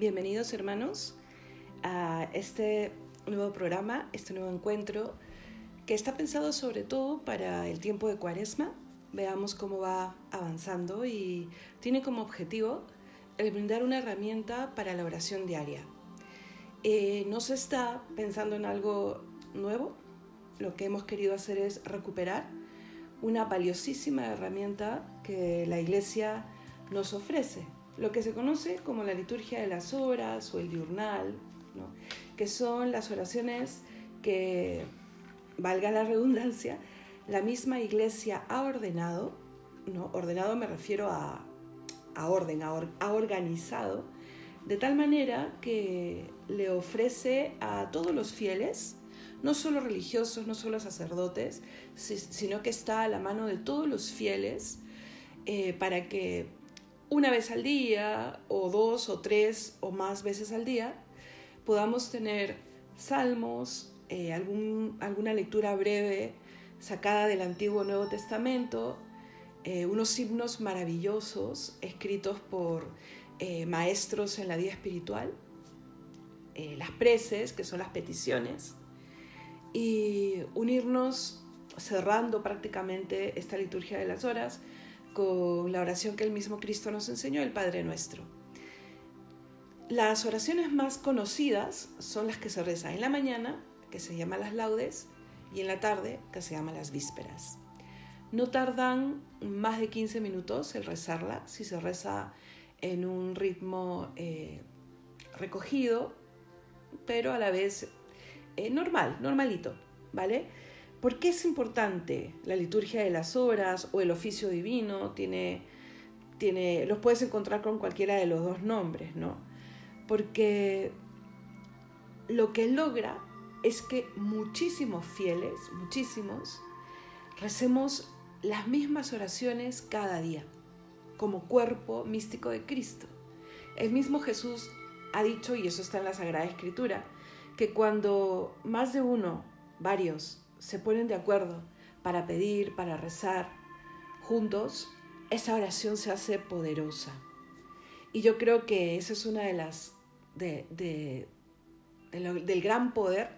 Bienvenidos hermanos a este nuevo programa, este nuevo encuentro que está pensado sobre todo para el tiempo de cuaresma. Veamos cómo va avanzando y tiene como objetivo el brindar una herramienta para la oración diaria. Eh, no se está pensando en algo nuevo, lo que hemos querido hacer es recuperar una valiosísima herramienta que la Iglesia nos ofrece, lo que se conoce como la liturgia de las horas o el diurnal, que son las oraciones que, valga la redundancia, la misma Iglesia ha ordenado, ¿no? ordenado me refiero a, a orden, a, ha organizado, de tal manera que le ofrece a todos los fieles, no solo religiosos, no solo sacerdotes, sino que está a la mano de todos los fieles eh, para que una vez al día o dos o tres o más veces al día podamos tener salmos, eh, alguna lectura breve sacada del Antiguo Nuevo Testamento, eh, unos himnos maravillosos escritos por maestros en la vida espiritual, las preces, que son las peticiones, y unirnos cerrando prácticamente esta liturgia de las horas con la oración que el mismo Cristo nos enseñó, el Padre Nuestro. Las oraciones más conocidas son las que se rezan en la mañana, que se llama las laudes, y en la tarde, que se llama las vísperas. No tardan más de 15 minutos el rezarla, si se reza en un ritmo eh, recogido, pero a la vez eh, normal, normalito, ¿vale? ¿Por qué es importante la liturgia de las horas o el oficio divino? Tiene, tiene, los puedes encontrar con cualquiera de los dos nombres, ¿no? Porque lo que logra es que muchísimos fieles, muchísimos, recemos las mismas oraciones cada día, como cuerpo místico de Cristo. El mismo Jesús ha dicho, y eso está en la Sagrada Escritura, que cuando más de uno, varios, se ponen de acuerdo para pedir, para rezar juntos, esa oración se hace poderosa. Y yo creo que esa es una de las de, del gran poder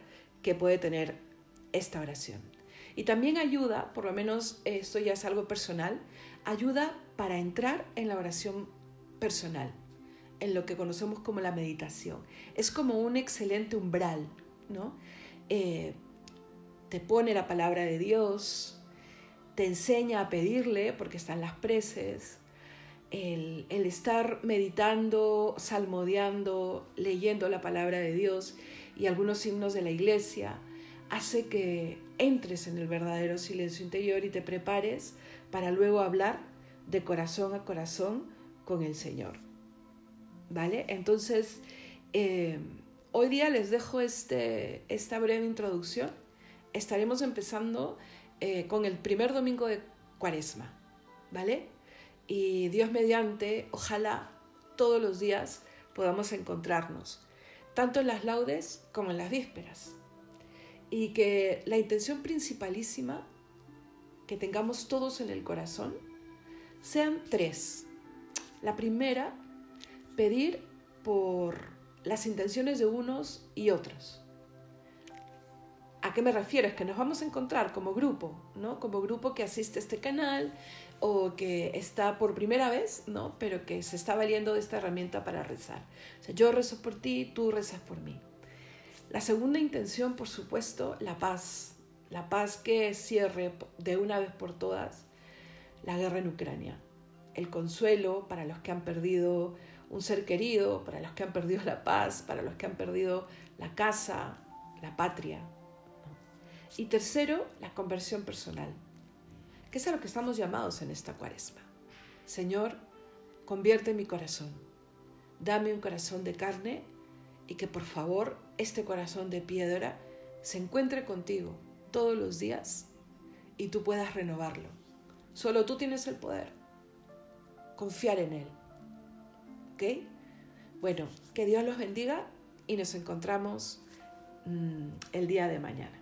que puede tener esta oración. Y también ayuda, por lo menos esto ya es algo personal, ayuda para entrar en la oración personal en lo que conocemos como la meditación. Es como un excelente umbral, ¿no? Eh, te pone la palabra de Dios, te enseña a pedirle, porque están las preces, el, estar meditando, salmodiando, leyendo la palabra de Dios y algunos himnos de la iglesia, hace que entres en el verdadero silencio interior y te prepares para luego hablar de corazón a corazón con el Señor. ¿vale? Entonces, eh, hoy día les dejo este, esta breve introducción. Estaremos empezando eh, con el primer domingo de Cuaresma, ¿vale? Y Dios mediante, ojalá todos los días podamos encontrarnos, tanto en las laudes como en las vísperas. Y que la intención principalísima que tengamos todos en el corazón sean tres. La primera pedir por las intenciones de unos y otros. ¿A qué me refiero? Es que nos vamos a encontrar como grupo, ¿no? Como grupo que asiste a este canal o que está por primera vez, ¿no? Pero que se está valiendo de esta herramienta para rezar. O sea, yo rezo por ti, tú rezas por mí. La segunda intención, por supuesto, la paz. La paz que cierre de una vez por todas la guerra en Ucrania. El consuelo para los que han perdido un ser querido, para los que han perdido la paz, para los que han perdido la casa, la patria. Y tercero, la conversión personal, que es a lo que estamos llamados en esta cuaresma. Señor, convierte mi corazón, dame un corazón de carne y que por favor este corazón de piedra se encuentre contigo todos los días y tú puedas renovarlo. Solo tú tienes el poder. Confiar en Él bueno, que Dios los bendiga y nos encontramos mm, el día de mañana.